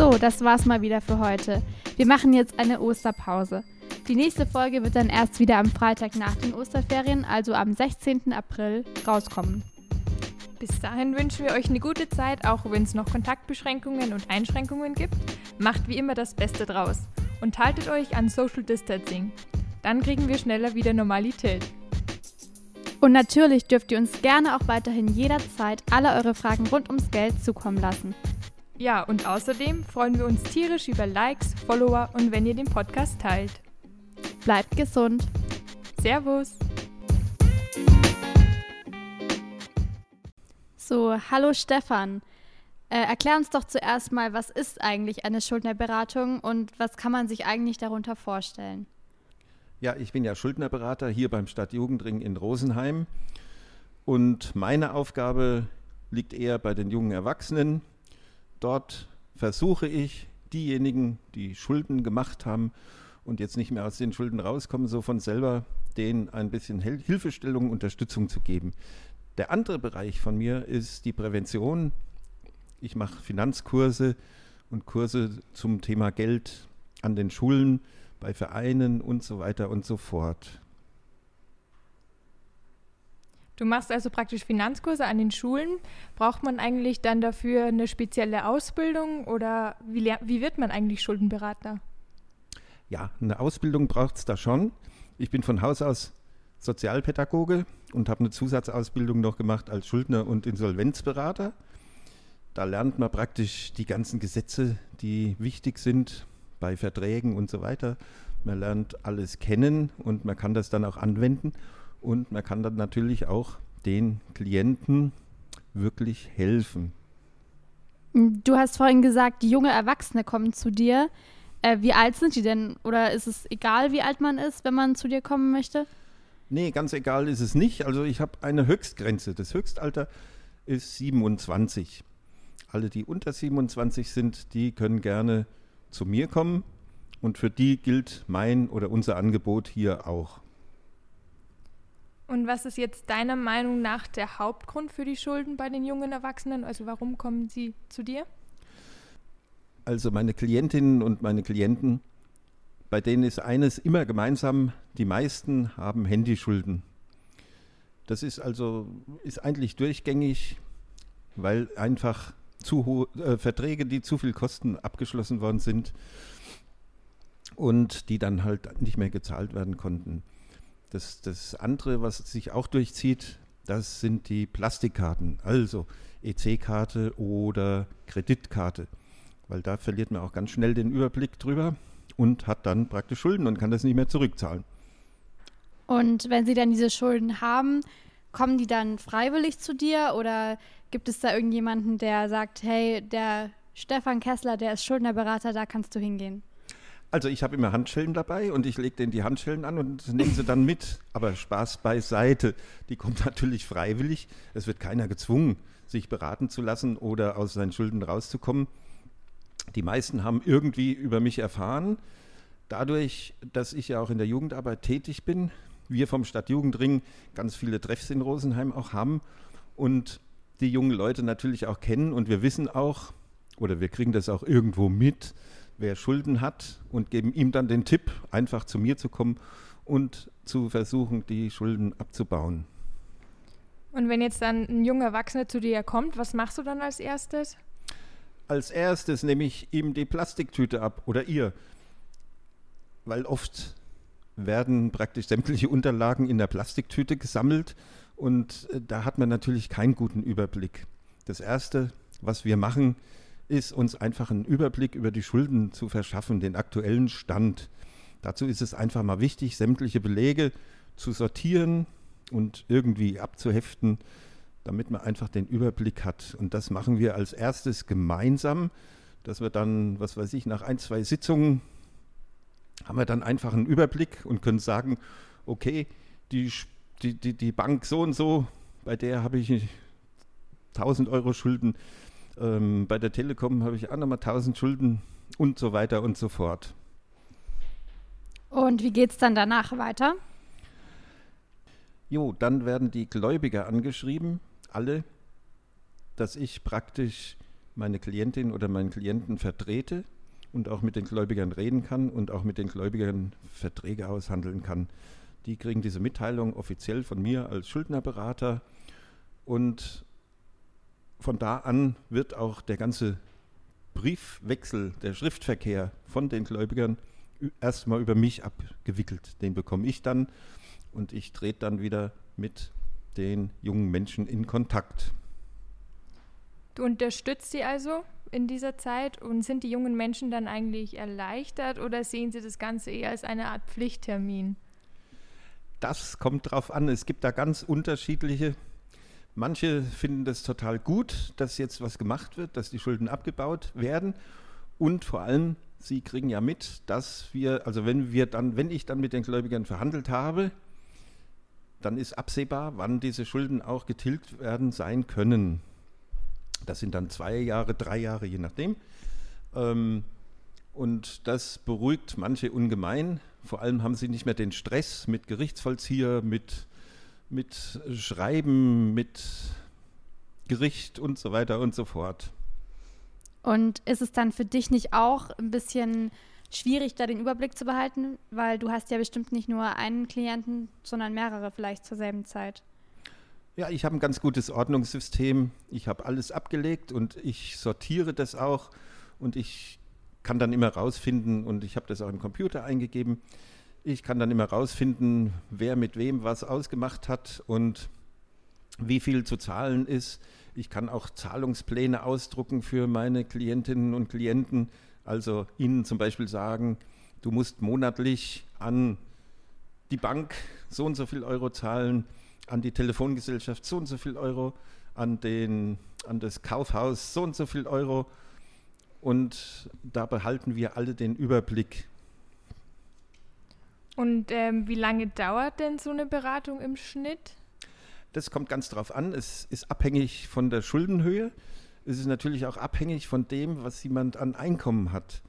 So, das war's mal wieder für heute. Wir machen jetzt eine Osterpause. Die nächste Folge wird dann erst wieder am Freitag nach den Osterferien, also am 16. April, rauskommen. Bis dahin wünschen wir euch eine gute Zeit, auch wenn es noch Kontaktbeschränkungen und Einschränkungen gibt. Macht wie immer das Beste draus und haltet euch an Social Distancing. Dann kriegen wir schneller wieder Normalität. Und natürlich dürft ihr uns gerne auch weiterhin jederzeit alle eure Fragen rund ums Geld zukommen lassen. Ja, und außerdem freuen wir uns tierisch über Likes, Follower und wenn ihr den Podcast teilt. Bleibt gesund. Servus. So, hallo Stefan. Äh, erklär uns doch zuerst mal, was ist eigentlich eine Schuldnerberatung und was kann man sich eigentlich darunter vorstellen? Ja, ich bin ja Schuldnerberater hier beim Stadtjugendring in Rosenheim und meine Aufgabe liegt eher bei den jungen Erwachsenen. Dort versuche ich, diejenigen, die Schulden gemacht haben und jetzt nicht mehr aus den Schulden rauskommen, so von selber denen ein bisschen Hilfestellung, Unterstützung zu geben. Der andere Bereich von mir ist die Prävention. Ich mache Finanzkurse und Kurse zum Thema Geld an den Schulen, bei Vereinen und so weiter und so fort. Du machst also praktisch Finanzkurse an den Schulen. Braucht man eigentlich dann dafür eine spezielle Ausbildung oder wie, wie wird man eigentlich Schuldenberater? Ja, eine Ausbildung braucht es da schon. Ich bin von Haus aus Sozialpädagoge und habe eine Zusatzausbildung noch gemacht als Schuldner und Insolvenzberater. Da lernt man praktisch die ganzen Gesetze, die wichtig sind bei Verträgen und so weiter. Man lernt alles kennen und man kann das dann auch anwenden und man kann dann natürlich auch den Klienten wirklich helfen. Du hast vorhin gesagt, junge Erwachsene kommen zu dir. Äh, wie alt sind die denn? Oder ist es egal, wie alt man ist, wenn man zu dir kommen möchte? Nee, ganz egal ist es nicht. Also ich habe eine Höchstgrenze. Das Höchstalter ist 27. Alle, die unter 27 sind, die können gerne zu mir kommen. Und für die gilt mein oder unser Angebot hier auch. Und was ist jetzt deiner Meinung nach der Hauptgrund für die Schulden bei den jungen Erwachsenen? Also warum kommen sie zu dir? Also meine Klientinnen und meine Klienten, bei denen ist eines immer gemeinsam, die meisten haben Handyschulden. Das ist also ist eigentlich durchgängig, weil einfach zu hohe äh, Verträge, die zu viel kosten, abgeschlossen worden sind und die dann halt nicht mehr gezahlt werden konnten. Das, das andere, was sich auch durchzieht, das sind die Plastikkarten, also EC-Karte oder Kreditkarte weil da verliert man auch ganz schnell den Überblick drüber und hat dann praktisch Schulden und kann das nicht mehr zurückzahlen. Und wenn Sie dann diese Schulden haben, kommen die dann freiwillig zu dir oder gibt es da irgendjemanden, der sagt, hey, der Stefan Kessler, der ist Schuldnerberater, da kannst du hingehen? Also ich habe immer Handschellen dabei und ich lege denen die Handschellen an und nehmen sie dann mit. Aber Spaß beiseite. Die kommt natürlich freiwillig. Es wird keiner gezwungen, sich beraten zu lassen oder aus seinen Schulden rauszukommen. Die meisten haben irgendwie über mich erfahren. Dadurch, dass ich ja auch in der Jugendarbeit tätig bin, wir vom Stadtjugendring ganz viele Treffs in Rosenheim auch haben und die jungen Leute natürlich auch kennen und wir wissen auch, oder wir kriegen das auch irgendwo mit, wer Schulden hat und geben ihm dann den Tipp, einfach zu mir zu kommen und zu versuchen, die Schulden abzubauen. Und wenn jetzt dann ein junger Erwachsener zu dir kommt, was machst du dann als erstes? als erstes nehme ich ihm die Plastiktüte ab oder ihr, weil oft werden praktisch sämtliche Unterlagen in der Plastiktüte gesammelt und äh, da hat man natürlich keinen guten Überblick. Das Erste, was wir machen, ist uns einfach einen Überblick über die Schulden zu verschaffen, den aktuellen Stand. Dazu ist es einfach mal wichtig, sämtliche Belege zu sortieren und irgendwie abzuheften, damit man einfach den Überblick hat. Und das machen wir als erstes gemeinsam, dass wir dann, was weiß ich, nach ein, zwei Sitzungen haben wir dann einfach einen Überblick und können sagen, okay, die, die, die, die Bank so und so, bei der habe ich 1000 Euro Schulden, ähm, bei der Telekom habe ich auch nochmal 1000 Schulden und so weiter und so fort. Und wie geht es dann danach weiter? Jo, dann werden die Gläubiger angeschrieben alle, dass ich praktisch meine Klientin oder meinen Klienten vertrete und auch mit den Gläubigern reden kann und auch mit den Gläubigern Verträge aushandeln kann. Die kriegen diese Mitteilung offiziell von mir als Schuldnerberater und von da an wird auch der ganze Briefwechsel, der Schriftverkehr von den Gläubigern erstmal über mich abgewickelt. Den bekomme ich dann und ich trete dann wieder mit den jungen Menschen in Kontakt. Du unterstützt sie also in dieser Zeit und sind die jungen Menschen dann eigentlich erleichtert oder sehen sie das Ganze eher als eine Art Pflichttermin? Das kommt drauf an. Es gibt da ganz unterschiedliche. Manche finden das total gut, dass jetzt was gemacht wird, dass die Schulden abgebaut werden und vor allem Sie kriegen ja mit, dass wir, also wenn wir dann, wenn ich dann mit den Gläubigern verhandelt habe, dann ist absehbar, wann diese Schulden auch getilgt werden sein können. Das sind dann zwei Jahre, drei Jahre, je nachdem. Ähm, und das beruhigt manche ungemein. Vor allem haben sie nicht mehr den Stress mit Gerichtsvollzieher, mit, mit Schreiben, mit Gericht und so weiter und so fort. Und ist es dann für dich nicht auch ein bisschen schwierig, da den Überblick zu behalten? Weil du hast ja bestimmt nicht nur einen Klienten, sondern mehrere vielleicht zur selben Zeit. Ja, ich habe ein ganz gutes Ordnungssystem. Ich habe alles abgelegt und ich sortiere das auch und ich kann dann immer rausfinden und ich habe das auch im Computer eingegeben. Ich kann dann immer rausfinden, wer mit wem was ausgemacht hat und wie viel zu zahlen ist. Ich kann auch Zahlungspläne ausdrucken für meine Klientinnen und Klienten. Also ihnen zum Beispiel sagen, du musst monatlich an die Bank so und so viel Euro zahlen, an die Telefongesellschaft so und so viel Euro, an, den, an das Kaufhaus so und so viel Euro. Und da behalten wir alle den Überblick. Und ähm, wie lange dauert denn so eine Beratung im Schnitt? Das kommt ganz drauf an. Es ist abhängig von der Schuldenhöhe. Es ist natürlich auch abhängig von dem, was jemand an Einkommen hat.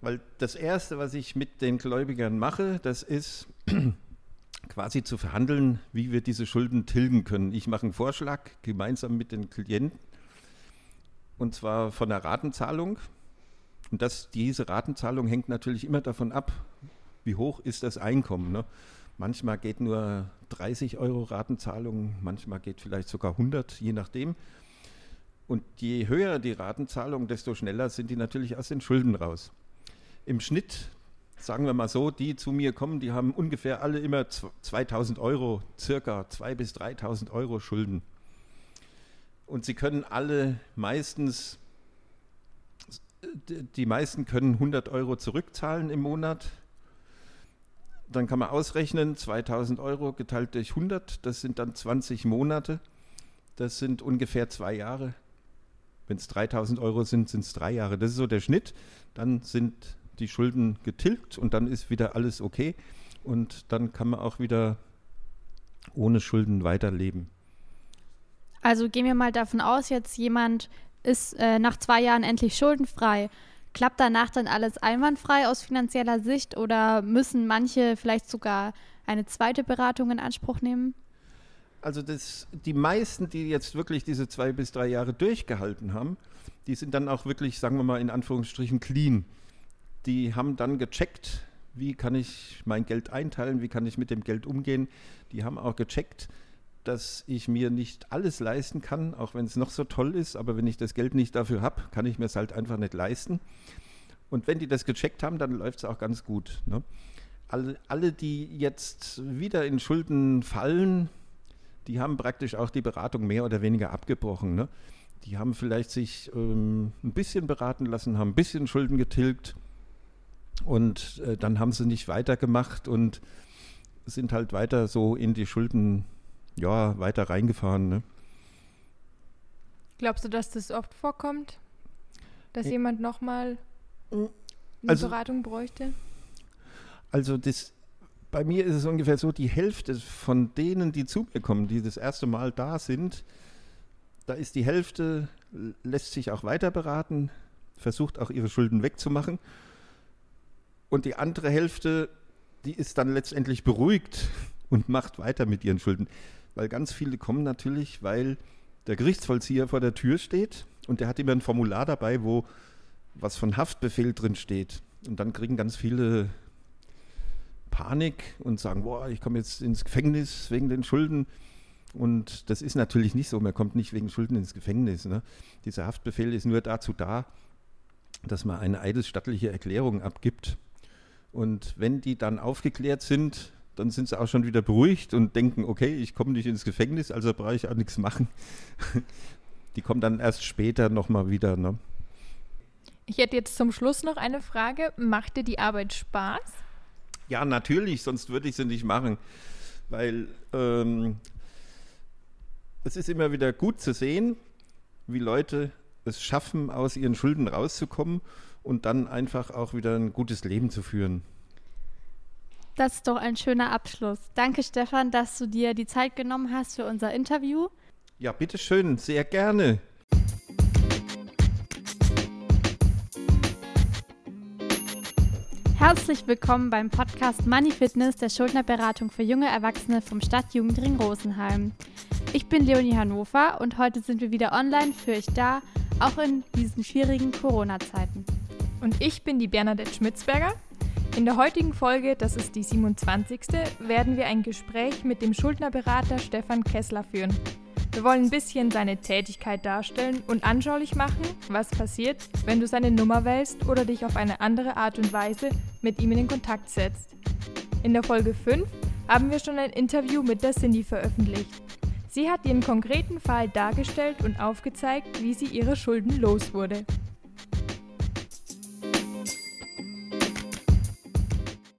Weil das Erste, was ich mit den Gläubigern mache, das ist quasi zu verhandeln, wie wir diese Schulden tilgen können. Ich mache einen Vorschlag gemeinsam mit den Klienten und zwar von der Ratenzahlung. Und das, diese Ratenzahlung hängt natürlich immer davon ab, wie hoch ist das Einkommen. Ne? Manchmal geht nur 30 Euro Ratenzahlung, manchmal geht vielleicht sogar 100, je nachdem. Und je höher die Ratenzahlung, desto schneller sind die natürlich aus den Schulden raus. Im Schnitt, sagen wir mal so, die zu mir kommen, die haben ungefähr alle immer 2000 Euro, circa 2.000 bis 3.000 Euro Schulden. Und sie können alle meistens, die meisten können 100 Euro zurückzahlen im Monat dann kann man ausrechnen, 2000 Euro geteilt durch 100, das sind dann 20 Monate. Das sind ungefähr zwei Jahre. Wenn es 3000 Euro sind, sind es drei Jahre. Das ist so der Schnitt. Dann sind die Schulden getilgt und dann ist wieder alles okay. Und dann kann man auch wieder ohne Schulden weiterleben. Also gehen wir mal davon aus, jetzt jemand ist äh, nach zwei Jahren endlich schuldenfrei. Klappt danach dann alles einwandfrei aus finanzieller Sicht oder müssen manche vielleicht sogar eine zweite Beratung in Anspruch nehmen? Also das, die meisten, die jetzt wirklich diese zwei bis drei Jahre durchgehalten haben, die sind dann auch wirklich, sagen wir mal in Anführungsstrichen, clean. Die haben dann gecheckt, wie kann ich mein Geld einteilen, wie kann ich mit dem Geld umgehen. Die haben auch gecheckt, dass ich mir nicht alles leisten kann, auch wenn es noch so toll ist, aber wenn ich das Geld nicht dafür habe, kann ich mir es halt einfach nicht leisten. Und wenn die das gecheckt haben, dann läuft es auch ganz gut. Ne? Alle, alle, die jetzt wieder in Schulden fallen, die haben praktisch auch die Beratung mehr oder weniger abgebrochen. Ne? Die haben vielleicht sich ähm, ein bisschen beraten lassen, haben ein bisschen Schulden getilgt und äh, dann haben sie nicht weitergemacht und sind halt weiter so in die Schulden ja, weiter reingefahren. Ne? Glaubst du, dass das oft vorkommt? Dass ja. jemand nochmal eine also, Beratung bräuchte? Also das, bei mir ist es ungefähr so, die Hälfte von denen, die zu mir kommen, die das erste Mal da sind, da ist die Hälfte, lässt sich auch weiter beraten, versucht auch ihre Schulden wegzumachen. Und die andere Hälfte, die ist dann letztendlich beruhigt und macht weiter mit ihren Schulden weil ganz viele kommen natürlich, weil der Gerichtsvollzieher vor der Tür steht und der hat immer ein Formular dabei, wo was von Haftbefehl drin steht. Und dann kriegen ganz viele Panik und sagen, boah, ich komme jetzt ins Gefängnis wegen den Schulden. Und das ist natürlich nicht so, man kommt nicht wegen Schulden ins Gefängnis. Ne? Dieser Haftbefehl ist nur dazu da, dass man eine eidesstattliche Erklärung abgibt. Und wenn die dann aufgeklärt sind, dann sind sie auch schon wieder beruhigt und denken, okay, ich komme nicht ins Gefängnis, also brauche ich auch nichts machen. Die kommen dann erst später nochmal wieder. Ne? Ich hätte jetzt zum Schluss noch eine Frage. Macht dir die Arbeit Spaß? Ja, natürlich, sonst würde ich sie nicht machen. Weil ähm, es ist immer wieder gut zu sehen, wie Leute es schaffen, aus ihren Schulden rauszukommen und dann einfach auch wieder ein gutes Leben zu führen. Das ist doch ein schöner Abschluss. Danke, Stefan, dass du dir die Zeit genommen hast für unser Interview. Ja, bitteschön, sehr gerne. Herzlich willkommen beim Podcast Money Fitness der Schuldnerberatung für junge Erwachsene vom Stadtjugendring Rosenheim. Ich bin Leonie Hannover und heute sind wir wieder online für euch da, auch in diesen schwierigen Corona-Zeiten. Und ich bin die Bernadette Schmitzberger. In der heutigen Folge, das ist die 27., werden wir ein Gespräch mit dem Schuldnerberater Stefan Kessler führen. Wir wollen ein bisschen seine Tätigkeit darstellen und anschaulich machen, was passiert, wenn du seine Nummer wählst oder dich auf eine andere Art und Weise mit ihm in den Kontakt setzt. In der Folge 5 haben wir schon ein Interview mit der Cindy veröffentlicht. Sie hat ihren konkreten Fall dargestellt und aufgezeigt, wie sie ihre Schulden los wurde.